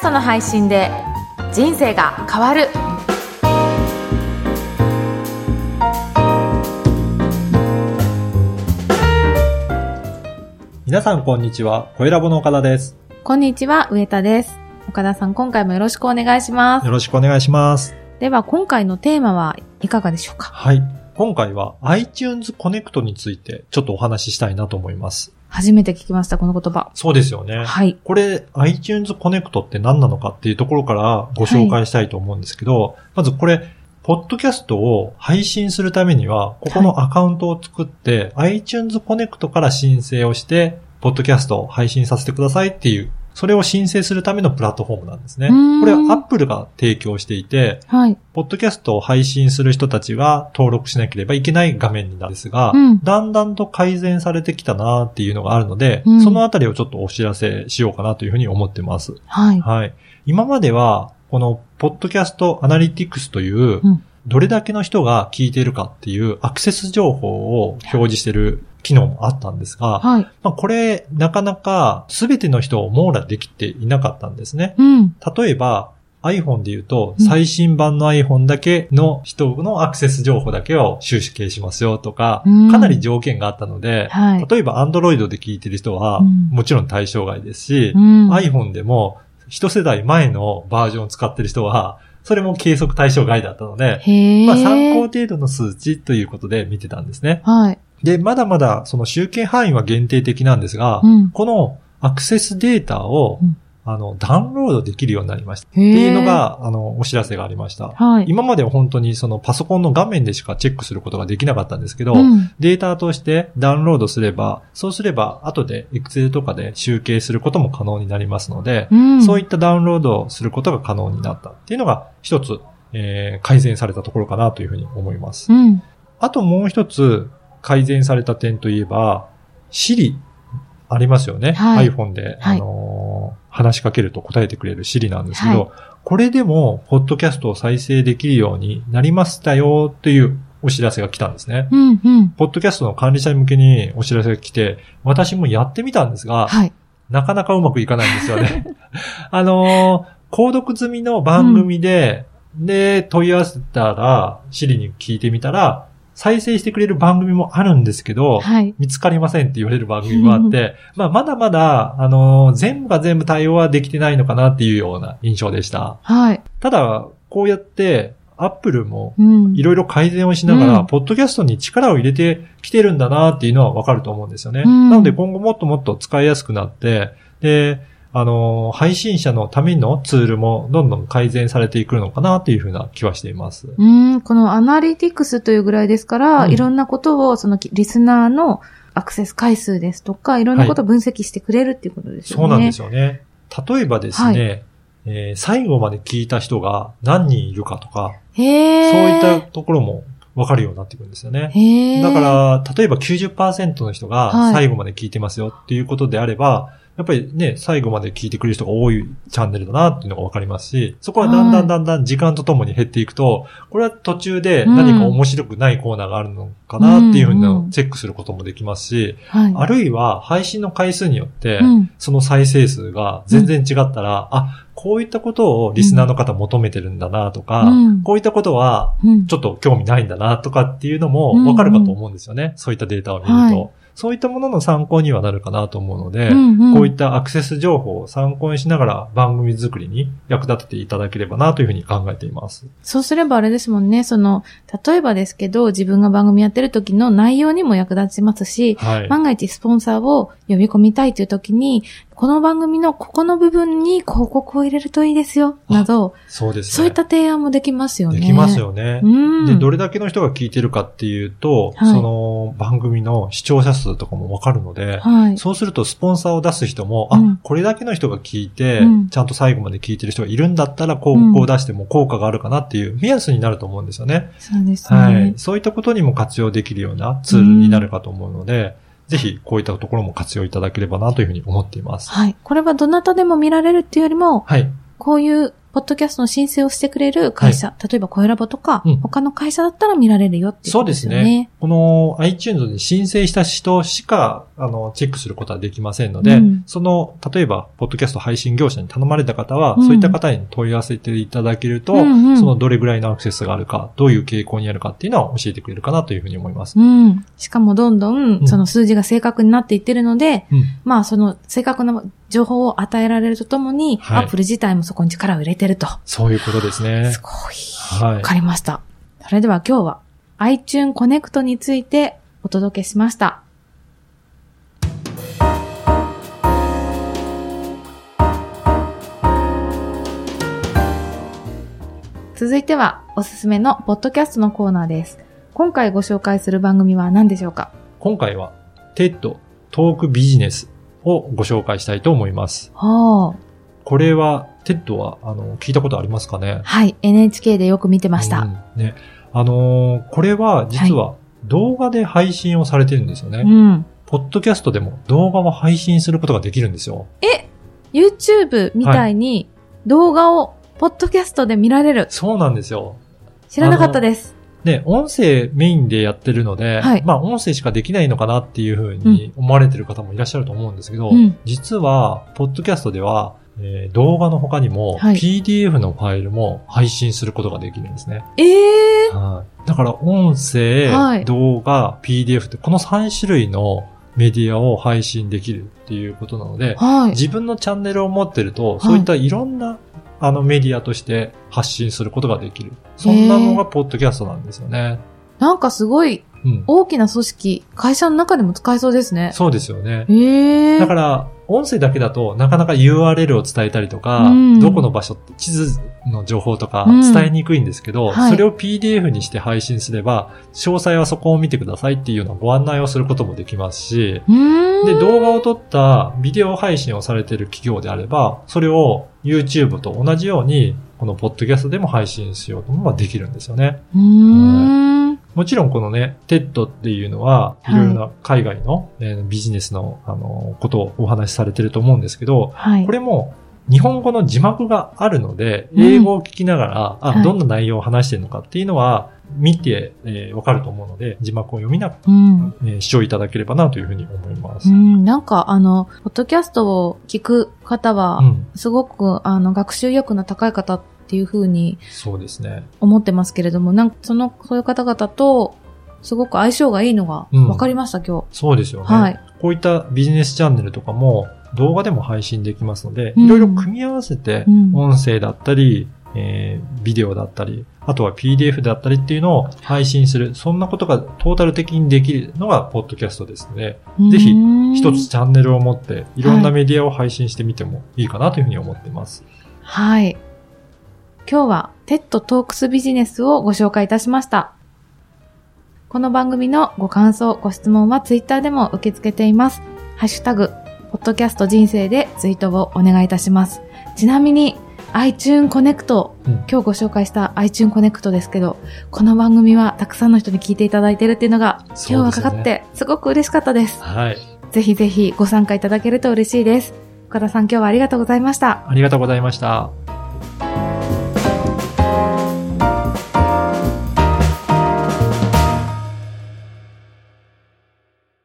ストの配信で人生が変わる皆さんこんにちは。声ラボの岡田です。こんにちは上田です岡田さん今回もよろしくお願いしますよろしくお願いします。では今回のテーマはいかがでしょうか？はい。今回は iTunes Connect についてちょっとお話ししたいなと思います。初めて聞きましたこの言葉。そうですよね。はい。これ iTunes Connect って何なのかっていうところからご紹介したいと思うんですけど、まずこれ、ポッドキャストを配信するためには、ここのアカウントを作って、iTunes Connect から申請をして、ポッドキャストを配信させてくださいっていう、それを申請するためのプラットフォームなんですね。これは Apple が提供していて、はいポッドキャストを配信する人たちが登録しなければいけない画面になるんですが、うんだんだんと改善されてきたなっていうのがあるので、うんそのあたりをちょっとお知らせしようかなというふうに思ってます。はいはい。今までは、この、ポッドキャストアナリティクスという、うんどれだけの人が聞いているかっていうアクセス情報を表示している機能もあったんですが、はい。まあ、これ、なかなか全ての人を網羅できていなかったんですね。うん。例えば、iPhone で言うと、うん。最新版の iPhone だけの人のアクセス情報だけを収集しますよとか、うん。かなり条件があったので、はい。例えば Android で聞いてる人は、うんもちろん対象外ですし、うん。iPhone でも一世代前のバージョンを使ってる人は、それも計測対象外だったので、まあ参考程度の数値ということで見てたんですね。はいで、まだまだその集計範囲は限定的なんですが、うん。このアクセスデータを、うん。あの、ダウンロードできるようになりました。っていうのが、あの、お知らせがありました。はい。今までは本当にそのパソコンの画面でしかチェックすることができなかったんですけど、うん。データとしてダウンロードすれば、そうすれば後で Excel とかで集計することも可能になりますので、うん。そういったダウンロードをすることが可能になったっていうのが一つ、えー改善されたところかなというふうに思います。うん。あともう一つ改善された点といえば、Siri ありますよね。はい iPhone で、はいあのー話しかけると答えてくれる Siri なんですけど、はこれでも、ポッドキャストを再生できるようになりましたよっていうお知らせが来たんですね。うんうんポッドキャストの管理者向けにお知らせが来て、私もやってみたんですが、はいなかなかうまくいかないんですよね。あのー購読済みの番組で、で、問い合わせたら、シリに聞いてみたら、再生してくれる番組もあるんですけど、はい。見つかりませんって言われる番組もあって、まあ、まだまだ、あのー全部が全部対応はできてないのかなっていうような印象でした。はい。ただ、こうやって、アップルもうん。いろいろ改善をしながら、うん。ポッドキャストに力を入れてきてるんだなっていうのはわかると思うんですよね。うん。なので今後もっともっと使いやすくなって、で、あのー配信者のためのツールもどんどん改善されていくのかなっていうふうな気はしています。うん、このアナリティクスというぐらいですから、うんいろんなことを、そのリスナーのアクセス回数ですとか、いろんなことを分析してくれるっていうことですよね。そうなんですよね。例えばですね、えー最後まで聞いた人が何人いるかとか、へそういーったところもわかるようになってくるんですよね。だから、例えば90%の人がはい最後まで聞いてますよっていうことであれば、やっぱりね、最後まで聞いてくれる人が多いチャンネルだなっていうのがわかりますし、そこはだんだんだんだん時間とともに減っていくと、これは途中で何か面白くないコーナーがあるのかなっていうふうなんチェックすることもできますし、はい。あるいは配信の回数によってう、ん。その再生数が全然違ったら、あ、こういったことをリスナーの方求めてるんだなとか、うん。こういったことはうん。ちょっと興味ないんだなとかっていうのもうん。わかるかと思うんですよね。そういったデータを見ると、はいそういったものの参考にはなるかなと思うので、うんうんこういったアクセス情報を参考にしながら番組作りに役立てていただければなというふうに考えています。そうすればあれですもんね、その、例えばですけど、自分が番組やってる時の内容にも役立ちますし、はい。万が一スポンサーを呼び込みたいという時に、この番組のここの部分に広告を入れるといいですよ、など、そうですね。そういった提案もできますよね。できます。よね。うん。で、どれだけの人が聞いてるかっていうと、はいその番組の視聴者数とかもわかるので、はい。そうするとスポンサーを出す人も、うんあ、これだけの人が聞いて、うんちゃんと最後まで聞いてる人がいるんだったら広告を出しても効果があるかなっていう目安になると思うんですよね。そうですね。はい。そういったことにも活用できるようなツールになるかと思うので、ぜひこういったところも活用いただければなというふうに思っています。はい。これはどなたでも見られるっていうよりも、はい。こういうポッドキャストの申請をしてくれる会社、例えば声ラボとか、うん他の会社だったら見られるよっていうそうでことですすよね。ね。この iTunes に申請した人しか、あの、チェックすることはできませんので、うんその、例えば、ポッドキャスト配信業者に頼まれた方は、うんそういった方に問い合わせていただけると、うんうんそのどれぐらいのアクセスがあるか、どういう傾向にあるかっていうのは教えてくれるかなというふうに思います。うん。しかもどんどうんん、その数字が正確になっていってるので、うん。まあその正確な情報を与えられるとともに、はいアップル自体もそこに力を入れてると。そういうことですねす。ごい。はいわかりました。それでは今日は iTune Connect についてお届けしました。続いてはおすすめのポッドキャストのコーナーです。今回ご紹介する番組は何でしょうか？今回は、TED トークビジネスをご紹介したいと思います。はあ、これは、TED は、あの、聞いたことありますかね？はい、NHK でよく見てました。うんね。あのーこれは、実は、動画で配信をされてるんですよね。うん。ポッドキャストでも動画を配信することができるんですよ。YouTube みたいに動画をポッドキャストで見られる？そうなんですよ。知らなかったです。で、音声メインでやってるので、はいまあ音声しかできないのかなっていうふうに思われてる方もいらっしゃると思うんですけど、うん実は、ポッドキャストでは、えー動画の他にも、はい PDF のファイルも配信することができるんですね。ええはい。だから音声、はい動画、PDF ってこの3種類のメディアを配信できるっていうことなので、はい。自分のチャンネルを持ってると、いそういったいろんな、あのメディアとして発信することができる。そんなのがポッドキャストなんですよね。なんかすごいうん。大きな組織、会社の中でも使えそうですね。そうですよね。ええだから、音声だけだとなかなか URL を伝えたりとか、うんどこの場所地図の情報とかうん伝えにくいんですけど、はいそれを PDF にして配信すれば、詳細はそこを見てくださいっていうようなご案内をすることもできますし、うーん。で、動画を撮ったビデオ配信をされている企業であれば、それを YouTube と同じように、このポッドキャストでも配信しようともできるんですよね。うーん。もちろんこのね、TED っていうのは、はいいろいろな海外の、えービジネスの、あの、ことをお話しされてると思うんですけど、はい。これも日本語の字幕があるので、うん英語を聞きながら、あ、はいどんな内容を話してるのかっていうのは、見て、えーわかると思うので、字幕を読みながうん。ら、えー視聴いただければなというふうに思います。うん、なんかあの、ポッドキャストを聞く方はう、ん、すごくあの、学習意欲の高い方っていう風にそうですね。思ってますけれども、なんかその、そういう方々と、すごく相性がいいのがうん分かりました、今そうですよね。日。はい。こういったビジネスチャンネルとかも動画でも配信できますので、うんいろいろ組み合わせてうん音声だったり、えービデオだったり、あとは PDF だったりっていうのを配信する、そんなことがトータル的にできるのがポッドキャストですので、ぜひ一つチャンネルを持っていろんなメディアを配信してみてもいいかなというふうに思っています。はい。今日は TED トークスビジネスをご紹介いたしました。この番組のご感想、ご質問はツイッターでも受け付けています。ハッシュタグ、ポッドキャスト人生でツイートをお願いいたします。ちなみに、iTune Connect、うん今日ご紹介した iTune Connect ですけど、この番組はたくさんの人に聞いていただいているっていうのが、今日はかかって、すごく嬉しかったです。はい。ぜひぜひご参加いただけると嬉しいです。岡田さん今日はありがとうございました。ありがとうございました。